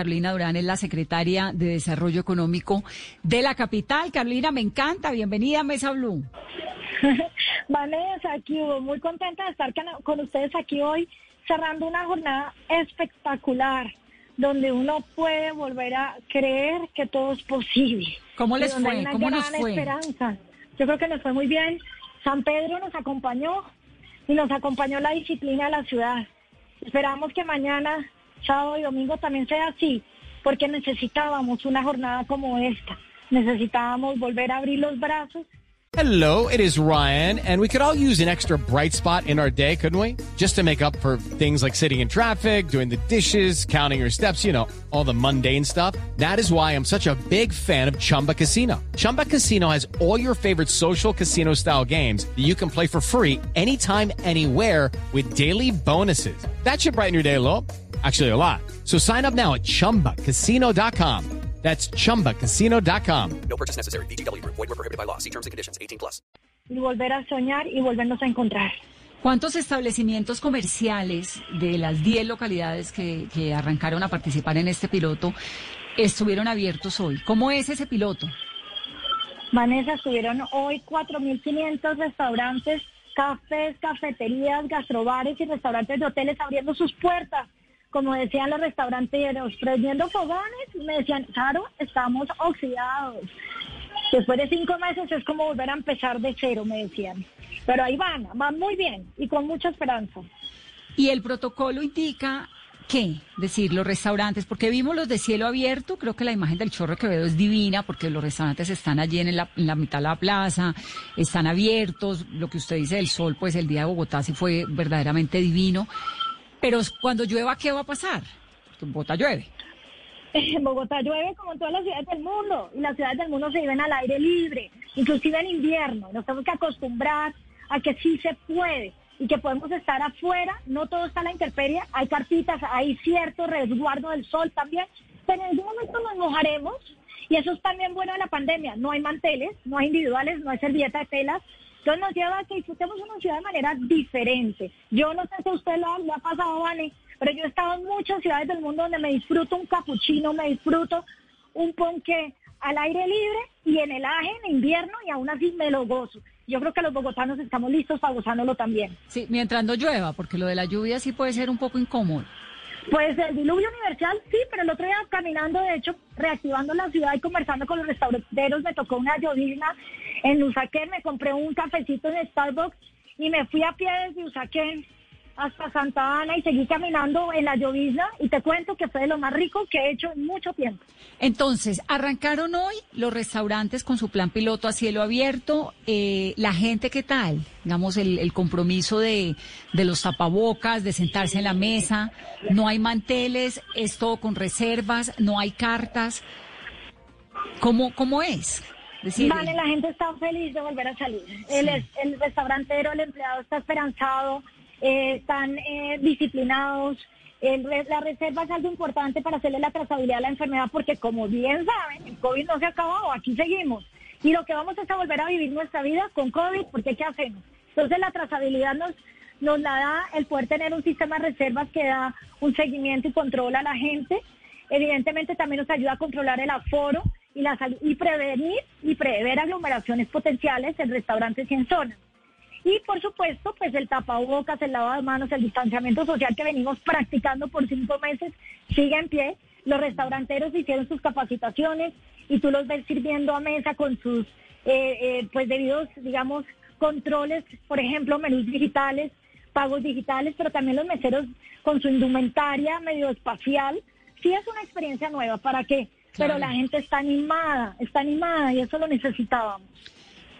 Carolina Durán es la secretaria de Desarrollo Económico de la capital. Carolina, me encanta. Bienvenida a Mesa Blue. Vanessa, aquí muy contenta de estar con- ustedes aquí hoy, cerrando una jornada espectacular, donde uno puede volver a creer que todo es posible. ¿Cómo les fue? hay una ¿Cómo gran nos fue? esperanza. Yo creo que nos fue muy bien. San Pedro nos acompañó y nos acompañó la disciplina de la ciudad. Esperamos que mañana, sábado y domingo también sea así, porque necesitábamos una jornada como esta. Necesitábamos volver a abrir los brazos Hello, it is Ryan, and we could all use an extra bright spot in our day, couldn't we? Just to make up for things like sitting in traffic, doing the dishes, counting your steps, you know, all the mundane stuff. That is why I'm such a big fan of Chumba Casino. Chumba Casino has all your favorite social casino style games that you can play for free anytime, anywhere with daily bonuses. That should brighten your day a little. Actually, a lot. So sign up now at chumbacasino.com. That's chumbacasino.com. No purchase necessary. VGW Group. Void were prohibited by law. See terms and conditions. 18 plus. y volver a soñar y volvernos a encontrar. ¿Cuántos establecimientos comerciales de las 10 localidades que, que arrancaron a participar en este piloto estuvieron abiertos hoy? ¿Cómo es ese piloto? Vanessa, estuvieron hoy 4.500 restaurantes, cafés, cafeterías, gastrobares y restaurantes de hoteles abriendo sus puertas. Como decían los restauranteros, prendiendo fogones, me decían, Caro, estamos oxidados. Después de cinco meses es como volver a empezar de cero, me decían. Pero ahí van, van muy bien y con mucha esperanza. Y el protocolo indica qué, decir, los restaurantes, porque vimos los de cielo abierto, creo que la imagen del Chorro Quevedo es divina, porque los restaurantes están allí en la, en la mitad de la plaza, están abiertos, lo que usted dice del sol, pues el día de Bogotá sí fue verdaderamente divino, pero cuando llueva, ¿qué va a pasar? En Bogotá llueve. En Bogotá llueve como en todas las ciudades del mundo y las ciudades del mundo se viven al aire libre, inclusive en invierno. Nos tenemos que acostumbrar a que sí se puede y que podemos estar afuera, no todo está a la intemperie, hay cartitas, hay cierto resguardo del sol también, pero en algún momento nos mojaremos y eso es también bueno de la pandemia. No hay manteles, no hay individuales, no hay servilleta de telas. Entonces nos lleva a que disfrutemos una ciudad de manera diferente. Yo no sé si a usted lo, ha- lo ha pasado, Vane, pero yo he estado en muchas ciudades del mundo donde me disfruto un capuchino, me disfruto un ponqué al aire libre y en el aje en invierno y aún así me lo gozo. Yo creo que los bogotanos estamos listos para gozándolo también. Sí, mientras no llueva, porque lo de la lluvia sí puede ser un poco incómodo. Pues el diluvio universal, sí, pero el otro día caminando, de hecho, reactivando la ciudad y conversando con los restauranteros, me tocó una llovizna en Usaquén, me compré un cafecito en Starbucks y me fui a pie desde Usaquén hasta Santa Ana y seguí caminando en la llovizna y te cuento que fue de lo más rico que he hecho en mucho tiempo. Entonces, arrancaron hoy los restaurantes con su plan piloto a cielo abierto. Eh, la gente, ¿qué tal? Digamos, el, el compromiso de, los tapabocas, de sentarse en la mesa. No hay manteles, es todo con reservas, no hay cartas. ¿Cómo, cómo es? Vale, la gente está feliz de volver a salir. El, el restaurantero, el empleado está esperanzado, eh, están eh, disciplinados. El la reserva es algo importante para hacerle la trazabilidad a la enfermedad porque como bien saben, el COVID no se ha acabado, aquí seguimos. Y lo que vamos es a volver a vivir nuestra vida con COVID, porque ¿qué hacemos? Entonces la trazabilidad nos, nos la da el poder tener un sistema de reservas que da un seguimiento y control a la gente. Evidentemente también nos ayuda a controlar el aforo y, la y prevenir y prever aglomeraciones potenciales en restaurantes y en zonas. Y por supuesto, pues el tapabocas, el lavado de manos, el distanciamiento social que venimos practicando por cinco meses sigue en pie. Los restauranteros hicieron sus capacitaciones y tú los ves sirviendo a mesa con sus eh, eh, pues debidos, digamos, controles, por ejemplo, menús digitales, pagos digitales, pero también los meseros con su indumentaria medio espacial. Sí es una experiencia nueva, ¿para Pero la gente está animada, está animada y eso lo necesitábamos.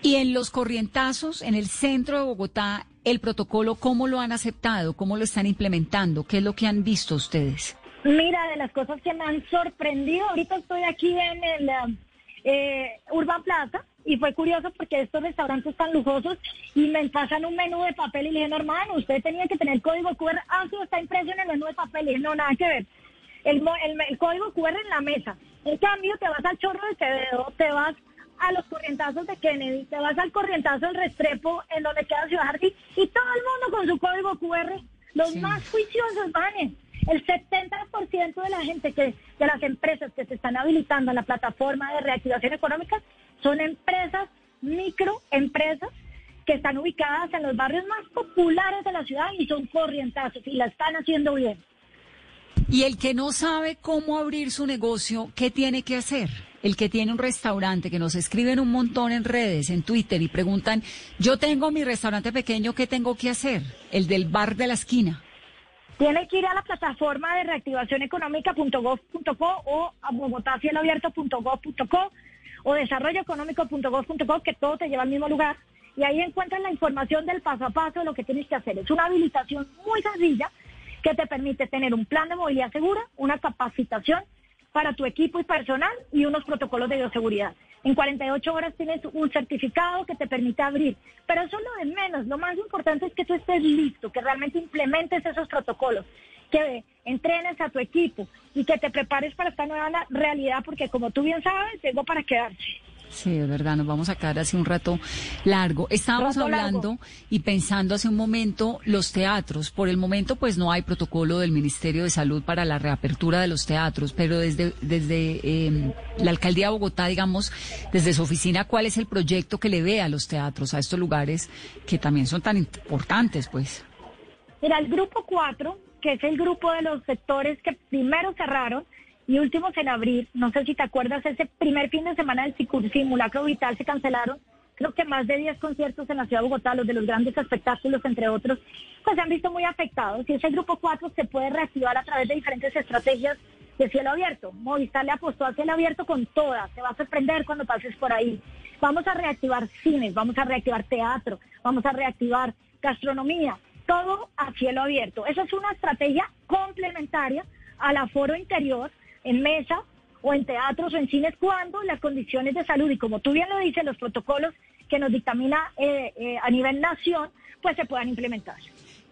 Y en los corrientazos, en el centro de Bogotá, el protocolo, ¿cómo lo han aceptado? ¿Cómo lo están implementando? ¿Qué es lo que han visto ustedes? Mira, de las cosas que me han sorprendido, ahorita estoy aquí en el eh, eh, Urban Plaza y fue curioso porque estos restaurantes tan lujosos y me pasan un menú de papel y le dije, no, hermano, usted tenía que tener código QR, ah, sí, está impreso en el menú de papel, y dije, no, nada que ver, el, mo- el, el código QR en la mesa, en cambio te vas al chorro de Quevedo, te vas a los corrientazos de Kennedy, te vas al corrientazo del Restrepo, en donde queda Ciudad Jardín, y todo el mundo con su código QR, los Sí. más juiciosos van. El 70% de la gente que, de las empresas que se están habilitando en la plataforma de reactivación económica son empresas, microempresas, que están ubicadas en los barrios más populares de la ciudad y son corrientazos y la están haciendo bien. Y el que no sabe cómo abrir su negocio, ¿qué tiene que hacer? El que tiene un restaurante, que nos escriben un montón en redes, en Twitter, y preguntan, yo tengo mi restaurante pequeño, ¿qué tengo que hacer? El del bar de la esquina. Tiene que ir a la plataforma de reactivacioneconómica.gov.co o a bogotacieloabierto.gov.co o desarrolloeconómico.gov.co, que todo te lleva al mismo lugar. Y ahí encuentras la información del paso a paso de lo que tienes que hacer. Es una habilitación muy sencilla que te permite tener un plan de movilidad segura, una capacitación para tu equipo y personal y unos protocolos de bioseguridad. En 48 horas tienes un certificado que te permite abrir, pero eso es lo de menos. Lo más importante es que tú estés listo, que realmente implementes esos protocolos, que entrenes a tu equipo y que te prepares para esta nueva realidad, porque como tú bien sabes, llegó para quedarse. Sí, es verdad, nos vamos a quedar así un rato largo. Estábamos Rato hablando largo. y pensando hace un momento los teatros. Por el momento, pues no hay protocolo del Ministerio de Salud para la reapertura de los teatros, pero desde, desde eh, la Alcaldía de Bogotá, digamos, desde su oficina, ¿cuál es el proyecto que le ve a los teatros, a estos lugares que también son tan importantes, pues? Mira, el grupo 4, que es el grupo de los sectores que primero cerraron y últimos en abrir, no sé si te acuerdas, ese primer fin de semana del simulacro vital se cancelaron, creo que más de 10 conciertos en la ciudad de Bogotá, los de los grandes espectáculos, entre otros, pues se han visto muy afectados y ese grupo 4 se puede reactivar a través de diferentes estrategias de cielo abierto. Movistar le apostó a cielo abierto con todas, te va a sorprender cuando pases por ahí. Vamos a reactivar cines, vamos a reactivar teatro, vamos a reactivar gastronomía, todo a cielo abierto. Esa es una estrategia complementaria al aforo interior en mesa o en teatros o en cines cuando las condiciones de salud y como tú bien lo dices, los protocolos que nos dictamina eh, eh, a nivel nación, pues se puedan implementar.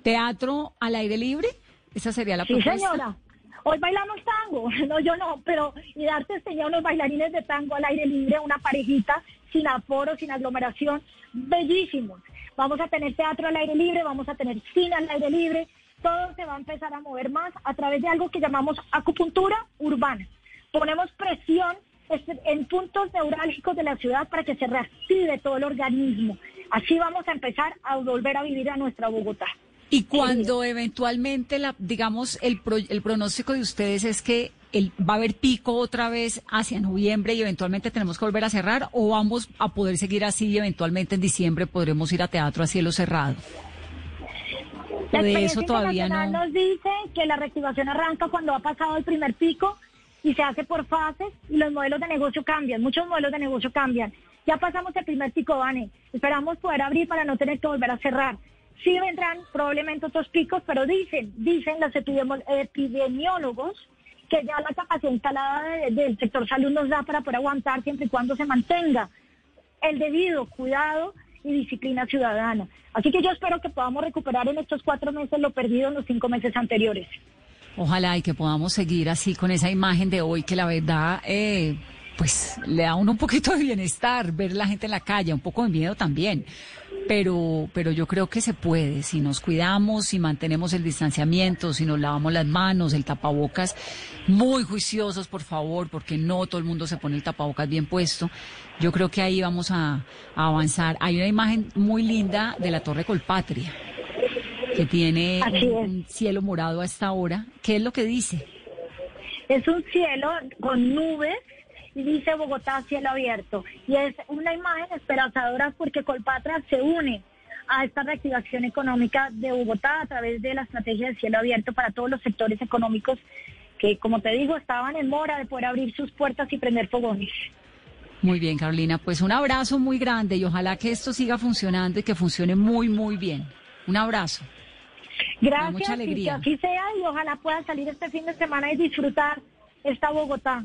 ¿Teatro al aire libre? Esa sería la Sí, propuesta. señora. Hoy bailamos tango, no yo no, pero y darte enseñar unos bailarines de tango al aire libre, una parejita, sin aforo, sin aglomeración, bellísimos. Vamos a tener teatro al aire libre, vamos a tener cine al aire libre, todo se va a empezar a mover más a través de algo que llamamos acupuntura urbana. Ponemos presión este, en puntos neurálgicos de la ciudad para que se reactive todo el organismo. Así vamos a empezar a volver a vivir a nuestra Bogotá. Y cuando eventualmente, la, digamos, el, pro- el pronóstico de ustedes es que el, va a haber pico otra vez hacia noviembre y eventualmente tenemos que volver a cerrar o vamos a poder seguir así y eventualmente en diciembre podremos ir a teatro a cielo cerrado. La de eso todavía no. nos dice que la reactivación arranca cuando ha pasado el primer pico y se hace por fases y los modelos de negocio cambian, muchos modelos de negocio cambian. Ya pasamos el primer pico, Vane. Esperamos poder abrir para no tener que volver a cerrar. Sí vendrán probablemente otros picos, pero dicen, dicen los epidemiólogos que ya la capacidad instalada de- del sector salud nos da para poder aguantar siempre y cuando se mantenga el debido cuidado y disciplina ciudadana. Así que yo espero que podamos recuperar en estos cuatro meses lo perdido en los cinco meses anteriores. Ojalá y que podamos seguir así con esa imagen de hoy que la verdad, eh, pues le da a uno un poquito de bienestar ver la gente en la calle, un poco de miedo también. Pero, pero yo creo que se puede, si nos cuidamos, si mantenemos el distanciamiento, si nos lavamos las manos, el tapabocas, muy juiciosos, por favor, porque no todo el mundo se pone el tapabocas bien puesto. Yo creo que ahí vamos a, a avanzar. Hay una imagen muy linda de la Torre Colpatria, que tiene un, cielo morado a esta hora. ¿Qué es lo que dice? Es un cielo con nubes dice Bogotá cielo abierto. Y es una imagen esperanzadora porque Colpatra se une a esta reactivación económica de Bogotá a través de la estrategia de cielo abierto para todos los sectores económicos que, como te digo, estaban en mora de poder abrir sus puertas y prender fogones. Muy bien, Carolina. Pues un abrazo muy grande y ojalá que esto siga funcionando y que funcione muy, muy bien. Un abrazo. Gracias, mucha y que alegría. así sea y ojalá puedas salir este fin de semana y disfrutar esta Bogotá,